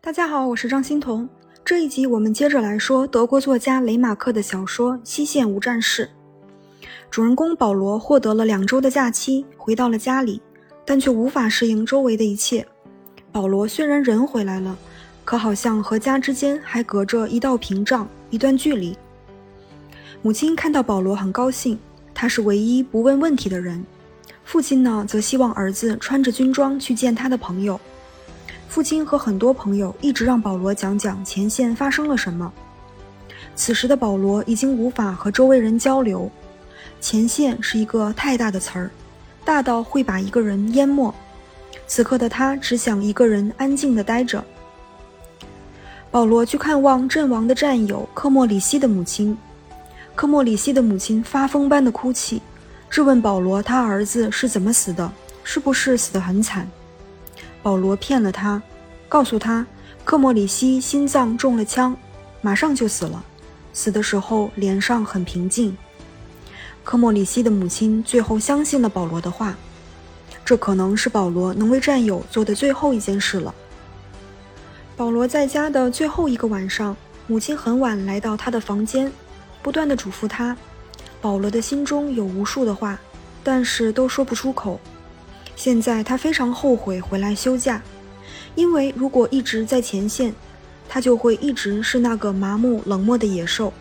大家好，我是张欣彤。这一集我们接着来说德国作家雷马克的小说《西线无战事》。主人公保罗获得了两周的假期，回到了家里，但却无法适应周围的一切。保罗虽然人回来了，可好像和家之间还隔着一道屏障，一段距离。母亲看到保罗很高兴，他是唯一不问问题的人。父亲呢，则希望儿子穿着军装去见他的朋友。父亲和很多朋友一直让保罗讲讲前线发生了什么。此时的保罗已经无法和周围人交流。前线是一个太大的词儿，大到会把一个人淹没。此刻的他只想一个人安静地待着。保罗去看望阵亡的战友科莫里西的母亲。科莫里西的母亲发疯般的哭泣，质问保罗他儿子是怎么死的，是不是死得很惨。保罗骗了他，告诉他科莫里西心脏中了枪，马上就死了。死的时候脸上很平静。科莫里西的母亲最后相信了保罗的话，这可能是保罗能为战友做的最后一件事了。保罗在家的最后一个晚上，母亲很晚来到他的房间，不断的嘱咐他。保罗的心中有无数的话，但是都说不出口。现在他非常后悔回来休假，因为如果一直在前线，他就会一直是那个麻木冷漠的野兽。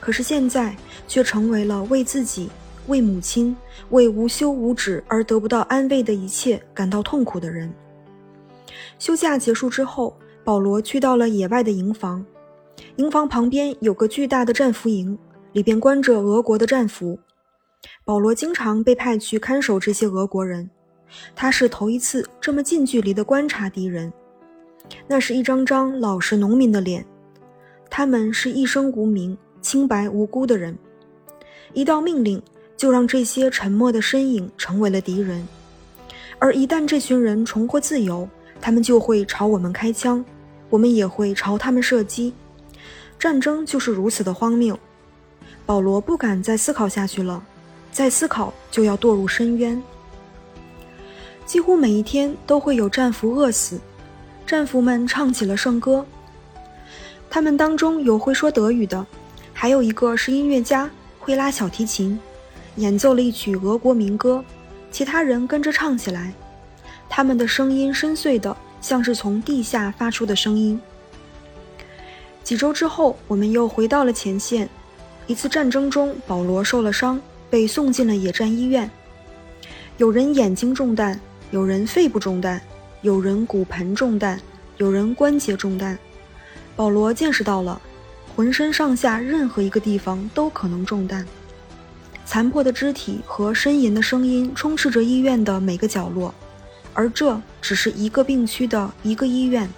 可是现在却成为了为自己、为母亲、为无休无止而得不到安慰的一切感到痛苦的人。休假结束之后，保罗去到了野外的营房，营房旁边有个巨大的战俘营，里边关着俄国的战俘。保罗经常被派去看守这些俄国人。他是头一次这么近距离地观察敌人，那是一张张老实农民的脸，他们是一生无名、清白无辜的人。一道命令就让这些沉默的身影成为了敌人，而一旦这群人重获自由，他们就会朝我们开枪，我们也会朝他们射击。战争就是如此的荒谬。保罗不敢再思考下去了，再思考就要堕入深渊。几乎每一天都会有战俘饿死，战俘们唱起了圣歌。他们当中有会说德语的，还有一个是音乐家，会拉小提琴，演奏了一曲俄国民歌，其他人跟着唱起来。他们的声音深邃的，像是从地下发出的声音。几周之后，我们又回到了前线。一次战争中，保罗受了伤，被送进了野战医院。有人眼睛中弹。有人肺部中弹，有人骨盆中弹，有人关节中弹。保罗见识到了，浑身上下任何一个地方都可能中弹。残破的肢体和呻吟的声音充斥着医院的每个角落，而这只是一个病区的一个医院。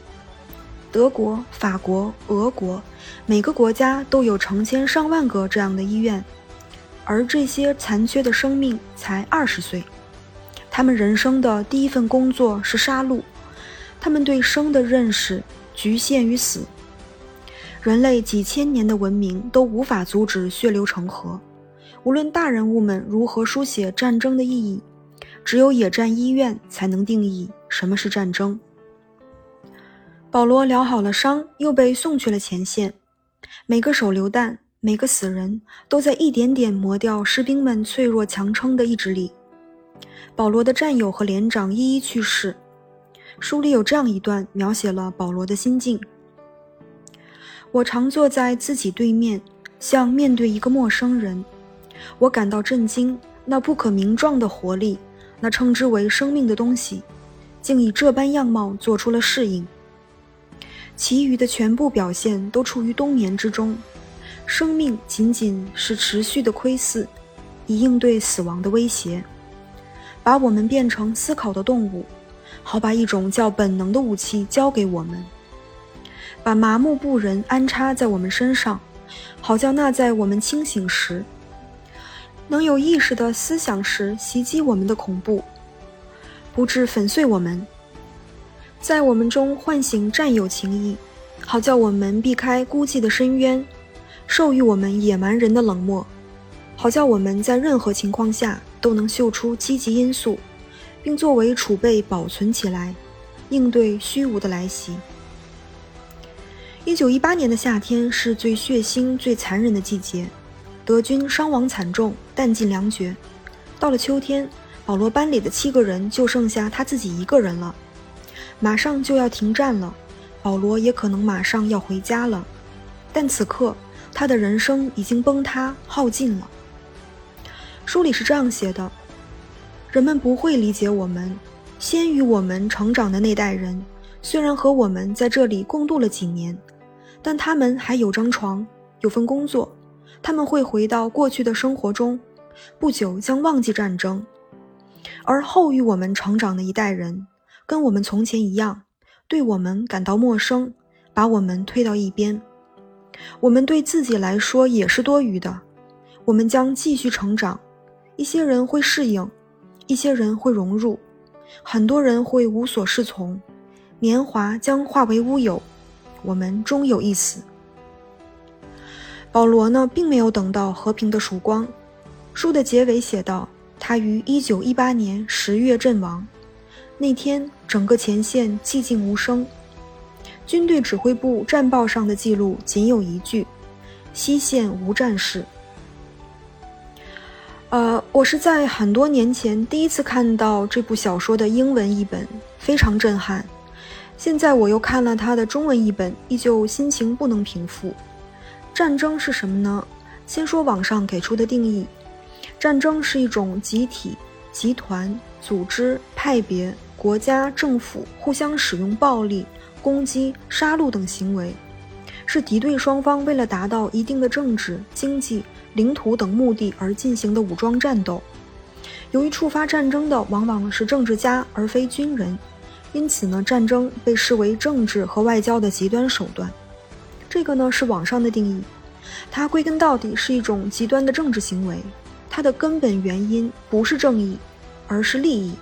德国、法国、俄国，每个国家都有成千上万个这样的医院，而这些残缺的生命才二十岁。他们人生的第一份工作是杀戮，他们对生的认识局限于死。人类几千年的文明都无法阻止血流成河，无论大人物们如何书写战争的意义，只有野战医院才能定义什么是战争。保罗疗好了伤，又被送去了前线。每个手榴弹，每个死人，都在一点点磨掉士兵们脆弱强撑的意志力。保罗的战友和连长一一去世。书里有这样一段描写了保罗的心境：我常坐在自己对面，像面对一个陌生人。我感到震惊，那不可名状的活力，那称之为生命的东西，竟以这般样貌做出了适应。其余的全部表现都处于冬眠之中。生命仅仅是持续的窥视，以应对死亡的威胁。把我们变成思考的动物，好把一种叫本能的武器交给我们，把麻木不仁安插在我们身上，好叫那在我们清醒时，能有意识的思想时袭击我们的恐怖，不致粉碎我们，在我们中唤醒战友情谊，好叫我们避开孤寂的深渊，授予我们野蛮人的冷漠，好叫我们在任何情况下。都能嗅出积极因素，并作为储备保存起来，应对虚无的来袭。一九一八年的夏天是最血腥、最残忍的季节，德军伤亡惨重，弹尽粮绝。到了秋天，保罗班里的七个人就剩下他自己一个人了。马上就要停战了，保罗也可能马上要回家了。但此刻，他的人生已经崩塌耗尽了。书里是这样写的：人们不会理解我们，先于我们成长的那代人，虽然和我们在这里共度了几年。但他们还有张床，有份工作，他们会回到过去的生活中，不久将忘记战争。而后于我们成长的一代人，跟我们从前一样，对我们感到陌生，把我们推到一边。我们对自己来说也是多余的。我们将继续成长，一些人会适应，一些人会融入，很多人会无所适从，年华将化为乌有。我们终有一死。保罗呢，并没有等到和平的曙光。书的结尾写道：“他于一九一八年十月阵亡。那天，整个前线寂静无声。军队指挥部战报上的记录仅有一句：‘西线无战事。’呃，我是在很多年前第一次看到这部小说的英文译本，非常震撼。”现在我又看了他的中文译本，依旧心情不能平复。战争是什么呢？先说网上给出的定义：战争是一种集体、集团、组织、派别、国家、政府互相使用暴力、攻击、杀戮等行为，是敌对双方为了达到一定的政治、经济、领土等目的而进行的武装战斗。由于触发战争的往往是政治家而非军人。因此呢，战争被视为政治和外交的极端手段。这个呢是网上的定义，它归根到底是一种极端的政治行为。它的根本原因不是正义，而是利益。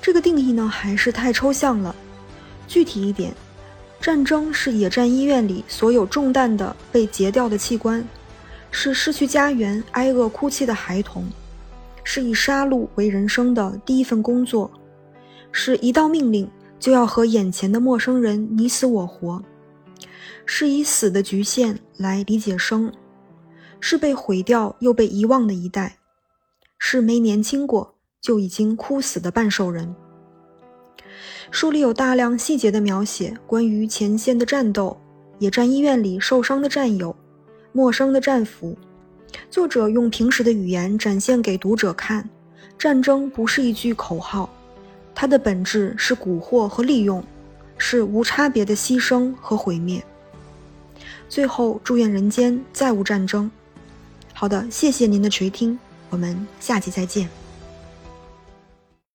这个定义呢还是太抽象了。具体一点，战争是野战医院里所有中弹的被截掉的器官，是失去家园挨饿哭泣的孩童，是以杀戮为人生的第一份工作。是一道命令就要和眼前的陌生人你死我活，是以死的局限来理解生，是被毁掉又被遗忘的一代，是没年轻过就已经枯死的半兽人。书里有大量细节的描写关于前线的战斗、野战医院里受伤的战友、陌生的战俘。作者用平时的语言展现给读者看，战争不是一句口号。它的本质是蛊惑和利用，是无差别的牺牲和毁灭。最后，祝愿人间再无战争。好的，谢谢您的垂听，我们下期再见。